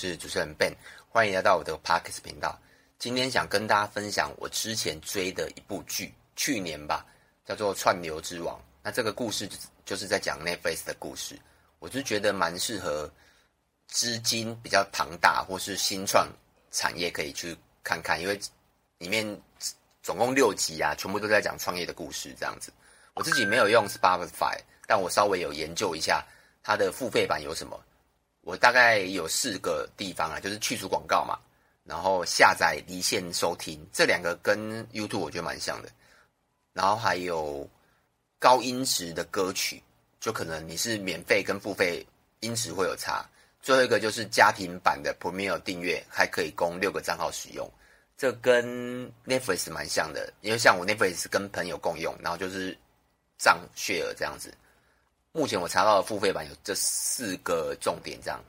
是主持人 Ben，欢迎来到我的 Podcast 频道。今天想跟大家分享我之前追的一部剧，去年吧，叫做《串流之王》。那这个故事就是在讲 Netflix 的故事，我就觉得蛮适合资金比较庞大或是新创产业可以去看看，因为里面总共六集啊，全部都在讲创业的故事这样子。我自己没有用 Spotify，但我稍微有研究一下它的付费版有什么。我大概有四个地方啊，就是去除广告嘛，然后下载离线收听，这两个跟 YouTube 我觉得蛮像的，然后还有高音质的歌曲，就可能你是免费跟付费音质会有差。最后一个就是家庭版的 Premiere 订阅，还可以供六个账号使用，这跟 Netflix 蛮像的，因为像我 Netflix 跟朋友共用，然后就是账 share 这样子。目前我查到的付费版有这四个重点，这样。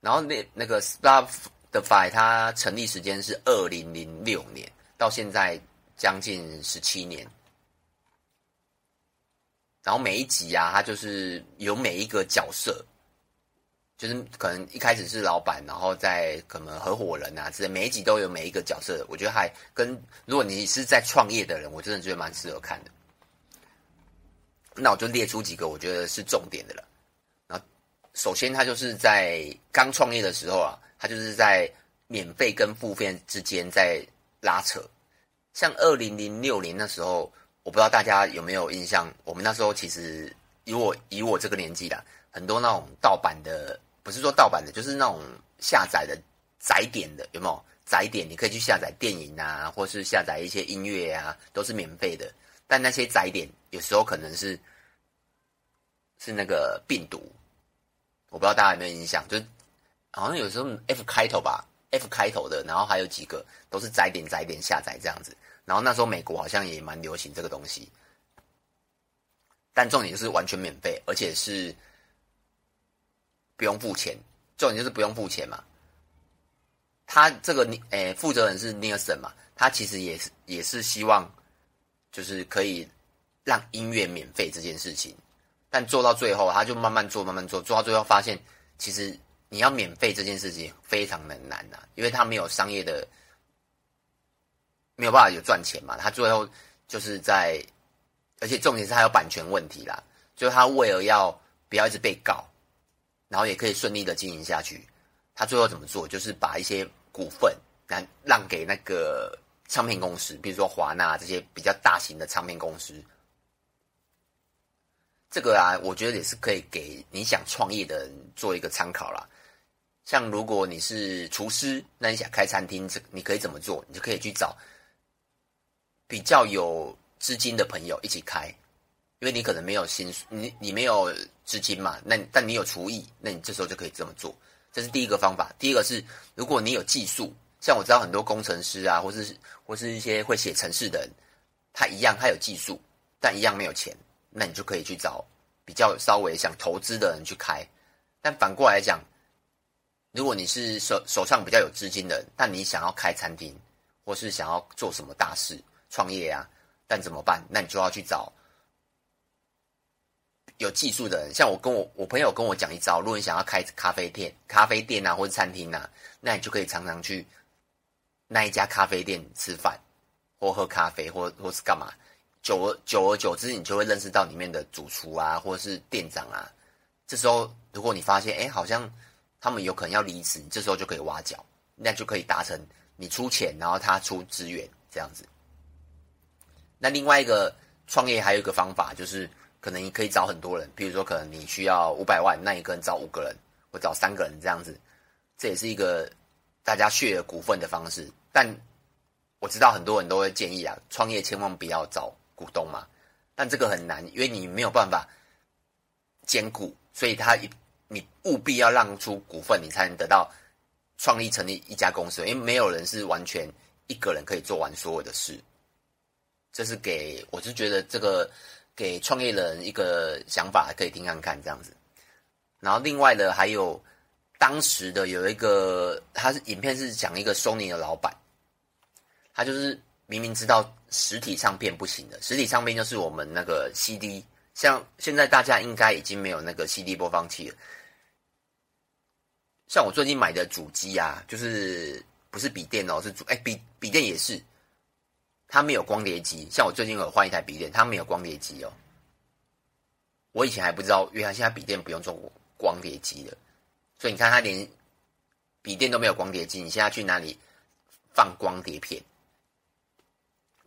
然后那那个 Spotify 它成立时间是二零零六年，到现在将近十七年。然后每一集啊，它就是有每一个角色，就是可能一开始是老板，然后再可能合伙人啊之类，每一集都有每一个角色。我觉得还跟如果你是在创业的人，我真的觉得蛮适合看的。那我就列出几个我觉得是重点的了。然后，首先他就是在刚创业的时候啊，他就是在免费跟付费之间在拉扯。像二零零六年那时候，我不知道大家有没有印象，我们那时候其实以我以我这个年纪啦，很多那种盗版的，不是说盗版的，就是那种下载的载点的，有没有？载点你可以去下载电影啊，或是下载一些音乐啊，都是免费的。但那些载点有时候可能是是那个病毒，我不知道大家有没有印象，就好像有时候 F 开头吧，F 开头的，然后还有几个都是载点载点下载这样子。然后那时候美国好像也蛮流行这个东西，但重点就是完全免费，而且是不用付钱。重点就是不用付钱嘛。他这个你诶负责人是 Nielsen 嘛，他其实也是也是希望。就是可以让音乐免费这件事情，但做到最后，他就慢慢做，慢慢做，做到最后发现，其实你要免费这件事情非常的难呐，因为他没有商业的，没有办法有赚钱嘛。他最后就是在，而且重点是他有版权问题啦，所以他为了要不要一直被告，然后也可以顺利的经营下去，他最后怎么做？就是把一些股份让让给那个。唱片公司，比如说华纳这些比较大型的唱片公司，这个啊，我觉得也是可以给你想创业的人做一个参考啦。像如果你是厨师，那你想开餐厅，这你可以怎么做？你就可以去找比较有资金的朋友一起开，因为你可能没有薪水，你你没有资金嘛，那但你有厨艺，那你这时候就可以这么做。这是第一个方法。第一个是，如果你有技术。像我知道很多工程师啊，或是或是一些会写程式的人，他一样他有技术，但一样没有钱，那你就可以去找比较稍微想投资的人去开。但反过来讲，如果你是手手上比较有资金的人，但你想要开餐厅，或是想要做什么大事创业啊，但怎么办？那你就要去找有技术的人。像我跟我我朋友跟我讲一招，如果你想要开咖啡店、咖啡店啊，或者餐厅啊，那你就可以常常去。那一家咖啡店吃饭，或喝咖啡，或或是干嘛，久而久而久之，你就会认识到里面的主厨啊，或是店长啊。这时候，如果你发现，哎，好像他们有可能要离职，你这时候就可以挖角，那就可以达成你出钱，然后他出资源这样子。那另外一个创业还有一个方法，就是可能你可以找很多人，比如说可能你需要五百万，那一个人找五个人，或找三个人这样子，这也是一个。大家 share 股份的方式，但我知道很多人都会建议啊，创业千万不要找股东嘛。但这个很难，因为你没有办法兼顾，所以他一你务必要让出股份，你才能得到创立成立一家公司。因为没有人是完全一个人可以做完所有的事。这是给我是觉得这个给创业人一个想法，可以听看看这样子。然后另外的还有。当时的有一个，他是影片是讲一个 Sony 的老板，他就是明明知道实体唱片不行的，实体唱片就是我们那个 CD，像现在大家应该已经没有那个 CD 播放器了。像我最近买的主机啊，就是不是笔电哦，是主哎笔笔电也是，它没有光碟机。像我最近有换一台笔电，它没有光碟机哦。我以前还不知道，原来现在笔电不用做光碟机了。所以你看，它连笔电都没有光碟机，你现在去哪里放光碟片？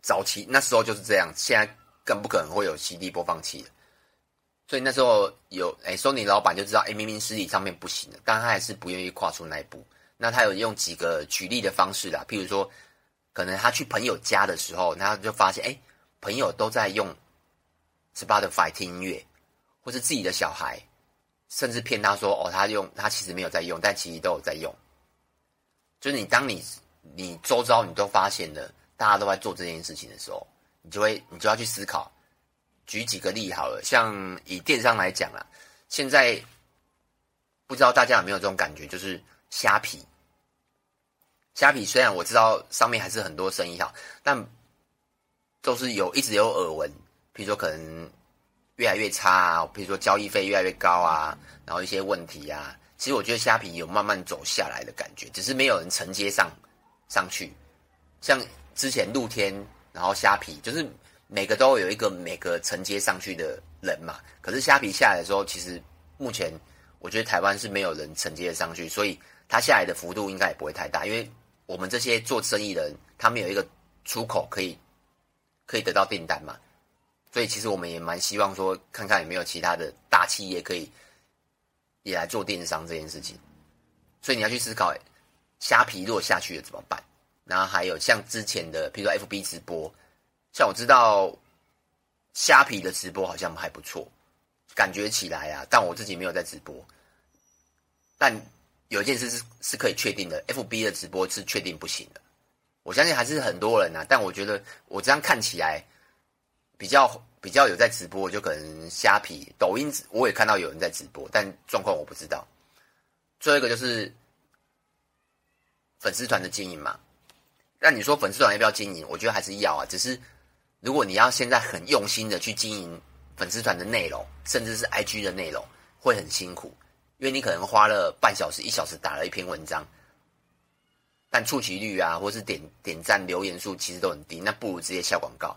早期那时候就是这样，现在更不可能会有 CD 播放器了。所以那时候有哎，Sony 老板就知道，哎，明明实体上面不行了，但他还是不愿意跨出那一步。那他有用几个举例的方式啦，譬如说，可能他去朋友家的时候，他就发现，哎，朋友都在用 Spotify 听音乐，或是自己的小孩，甚至骗他说，哦，他用，他其实没有在用，但其实都有在用。就是你当你你周遭你都发现了，大家都在做这件事情的时候，你就会你就要去思考。举几个例好了，像以电商来讲啊，现在不知道大家有没有这种感觉，就是虾皮。虾皮虽然我知道上面还是很多生意好，但都是有一直有耳闻，比如说可能越来越差啊，比如说交易费越来越高啊，然后一些问题啊。其实我觉得虾皮有慢慢走下来的感觉，只是没有人承接上上去。像之前露天，然后虾皮就是。每个都有一个每个承接上去的人嘛，可是虾皮下来的时候，其实目前我觉得台湾是没有人承接上去，所以它下来的幅度应该也不会太大，因为我们这些做生意的人，他们有一个出口可以可以得到订单嘛，所以其实我们也蛮希望说，看看有没有其他的大企业可以也来做电商这件事情，所以你要去思考，虾皮如果下去了怎么办？然后还有像之前的，比如说 FB 直播。像我知道虾皮的直播好像还不错，感觉起来啊，但我自己没有在直播。但有一件事是是可以确定的，FB 的直播是确定不行的。我相信还是很多人啊，但我觉得我这样看起来比较比较有在直播，就可能虾皮、抖音我也看到有人在直播，但状况我不知道。最后一个就是粉丝团的经营嘛，那你说粉丝团要不要经营？我觉得还是要啊，只是。如果你要现在很用心的去经营粉丝团的内容，甚至是 IG 的内容，会很辛苦，因为你可能花了半小时、一小时打了一篇文章，但触及率啊，或是点点赞、留言数其实都很低，那不如直接下广告。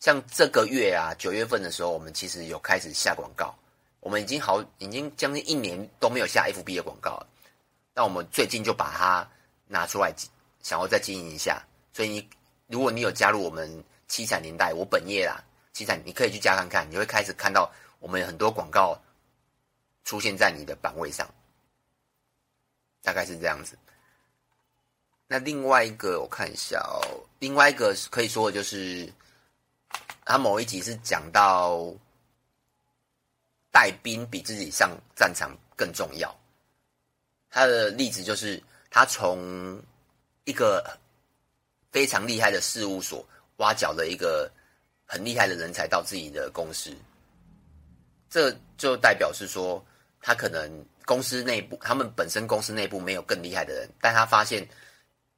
像这个月啊，九月份的时候，我们其实有开始下广告，我们已经好，已经将近一年都没有下 FB 的广告了，那我们最近就把它拿出来，想要再经营一下。所以你，如果你有加入我们。七彩年代，我本业啦，七彩你可以去加看看，你会开始看到我们有很多广告出现在你的版位上，大概是这样子。那另外一个我看一下哦，另外一个可以说的就是，他某一集是讲到带兵比自己上战场更重要。他的例子就是他从一个非常厉害的事务所。挖角了一个很厉害的人才到自己的公司，这就代表是说，他可能公司内部，他们本身公司内部没有更厉害的人，但他发现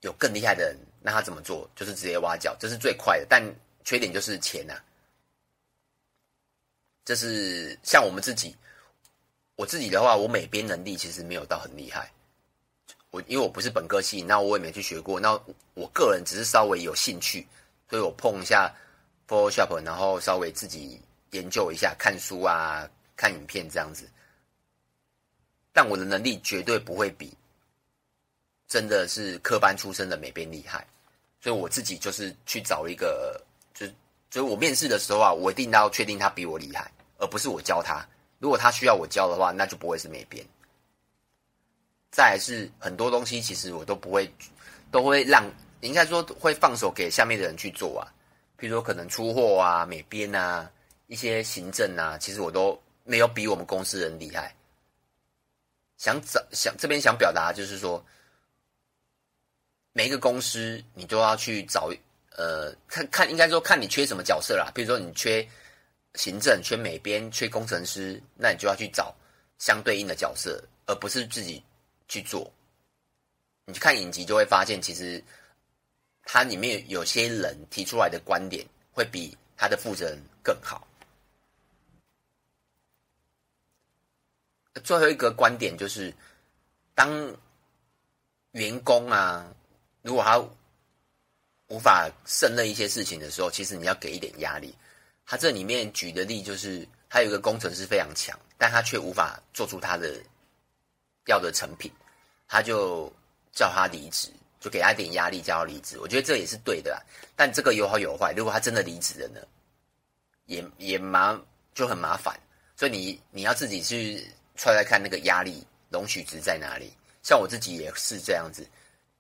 有更厉害的人，那他怎么做？就是直接挖角，这是最快的。但缺点就是钱呐、啊，这是像我们自己，我自己的话，我美编能力其实没有到很厉害，我因为我不是本科系，那我也没去学过，那我个人只是稍微有兴趣。所以我碰一下 Photoshop，然后稍微自己研究一下，看书啊，看影片这样子。但我的能力绝对不会比真的是科班出身的美编厉害。所以我自己就是去找一个，就就是我面试的时候啊，我一定要确定他比我厉害，而不是我教他。如果他需要我教的话，那就不会是美编。再是很多东西，其实我都不会，都会让。应该说会放手给下面的人去做啊，比如说可能出货啊、美编啊、一些行政啊，其实我都没有比我们公司人厉害。想找想这边想表达就是说，每一个公司你都要去找，呃，看看应该说看你缺什么角色啦。比如说你缺行政、缺美编、缺工程师，那你就要去找相对应的角色，而不是自己去做。你去看影集就会发现，其实。他里面有些人提出来的观点会比他的负责人更好。最后一个观点就是，当员工啊，如果他无法胜任一些事情的时候，其实你要给一点压力。他这里面举的例就是，他有一个工程师非常强，但他却无法做出他的要的成品，他就叫他离职，就给他一点压力，叫他离职。我觉得这也是对的啦，但这个有好有坏。如果他真的离职了呢，也也麻就很麻烦。所以你你要自己去揣来看那个压力容许值在哪里。像我自己也是这样子，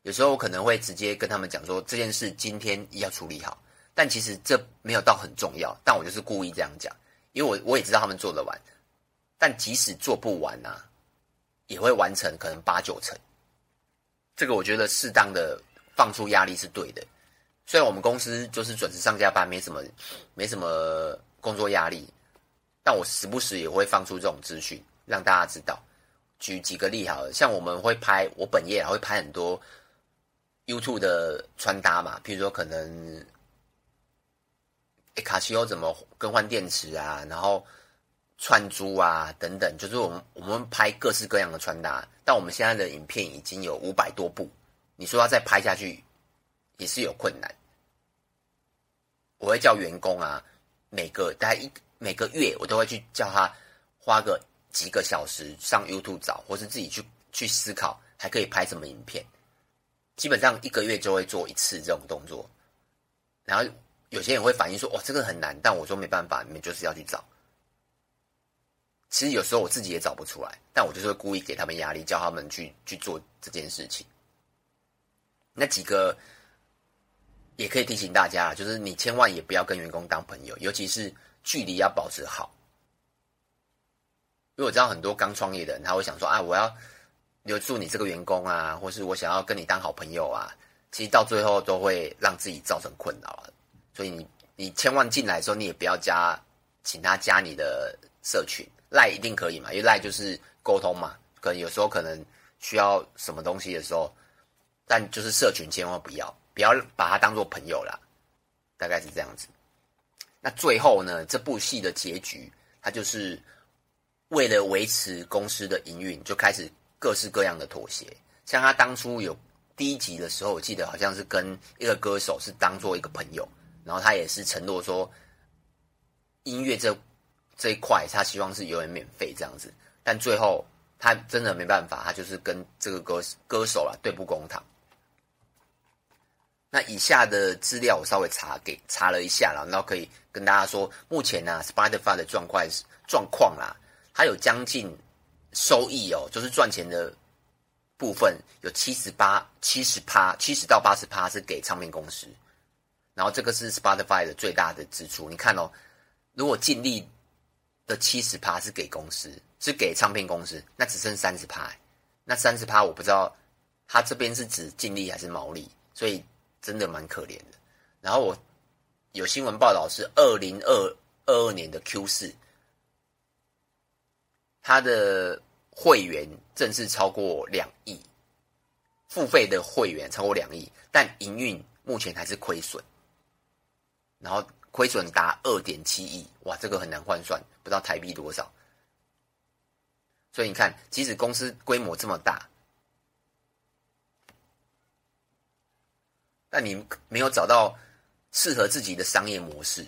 有时候我可能会直接跟他们讲说，这件事今天要处理好。但其实这没有到很重要，但我就是故意这样讲，因为我我也知道他们做得完，但即使做不完啊，也会完成可能八九成。这个我觉得适当的放出压力是对的。虽然我们公司就是准时上下班，没什么没什么工作压力，但我时不时也会放出这种资讯让大家知道。举几个例好了，像我们会拍我本业还会拍很多 YouTube 的穿搭嘛，譬如说可能。卡西欧怎么更换电池啊？然后串珠啊等等，就是我们我们拍各式各样的穿搭。但我们现在的影片已经有五百多部，你说要再拍下去也是有困难。我会叫员工啊，每个大概一每个月我都会去叫他花个几个小时上 YouTube 找，或是自己去去思考还可以拍什么影片。基本上一个月就会做一次这种动作，然后。有些人会反映说：“哇，这个很难。”但我说没办法，你们就是要去找。其实有时候我自己也找不出来，但我就是会故意给他们压力，叫他们去去做这件事情。那几个也可以提醒大家，就是你千万也不要跟员工当朋友，尤其是距离要保持好。因为我知道很多刚创业的人，他会想说：“啊，我要留住你这个员工啊，或是我想要跟你当好朋友啊。”其实到最后都会让自己造成困扰了。所以你你千万进来的时候，你也不要加，请他加你的社群赖一定可以嘛？因为赖就是沟通嘛，可能有时候可能需要什么东西的时候，但就是社群千万不要，不要把他当做朋友啦，大概是这样子。那最后呢，这部戏的结局，他就是为了维持公司的营运，就开始各式各样的妥协。像他当初有第一集的时候，我记得好像是跟一个歌手是当做一个朋友。然后他也是承诺说，音乐这这一块，他希望是有人免费这样子。但最后他真的没办法，他就是跟这个歌歌手啊对簿公堂。那以下的资料我稍微查给查了一下了，然后可以跟大家说，目前呢、Spotify 的状况状况啦，它有将近收益哦，就是赚钱的部分有七十八、七十趴、七十到八十趴是给唱片公司。然后这个是 Spotify 的最大的支出，你看哦，如果净利的七十趴是给公司，是给唱片公司，那只剩三十趴，那三十趴我不知道他这边是指净利还是毛利，所以真的蛮可怜的。然后我有新闻报道是二零二二年的 Q 四，他的会员正式超过两亿，付费的会员超过两亿，但营运目前还是亏损。然后亏损达二点七亿，哇，这个很难换算，不知道台币多少。所以你看，即使公司规模这么大，但你没有找到适合自己的商业模式，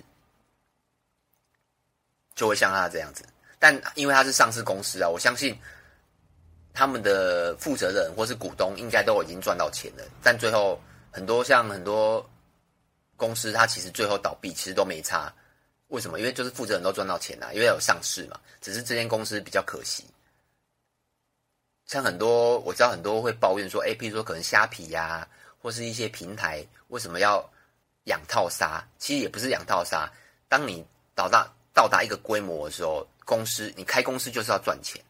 就会像他这样子。但因为他是上市公司啊，我相信他们的负责人或是股东应该都已经赚到钱了。但最后很多像很多。公司它其实最后倒闭，其实都没差。为什么？因为就是负责人都赚到钱啊，因为有上市嘛。只是这间公司比较可惜。像很多我知道很多会抱怨说，哎，譬如说可能虾皮呀、或是一些平台，为什么要养套杀？其实也不是养套杀。当你到达到达一个规模的时候，公司你开公司就是要赚钱。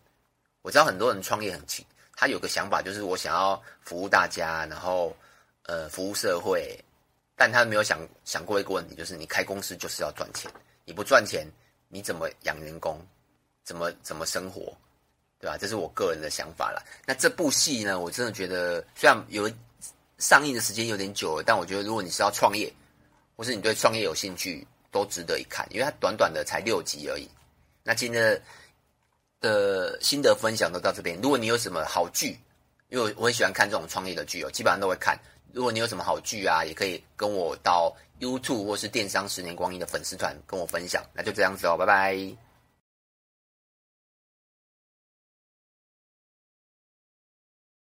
我知道很多人创业很勤，他有个想法就是我想要服务大家，然后呃服务社会。但他没有想想过一个问题，就是你开公司就是要赚钱，你不赚钱，你怎么养员工，怎么怎么生活，对吧？这是我个人的想法啦。那这部戏呢，我真的觉得虽然有上映的时间有点久了，但我觉得如果你是要创业，或是你对创业有兴趣，都值得一看，因为它短短的才六集而已。那今天的的心得分享都到这边，如果你有什么好剧，因为我很喜欢看这种创业的剧哦，基本上都会看。如果你有什么好剧啊，也可以跟我到 YouTube 或是电商十年光阴的粉丝团跟我分享。那就这样子哦，拜拜。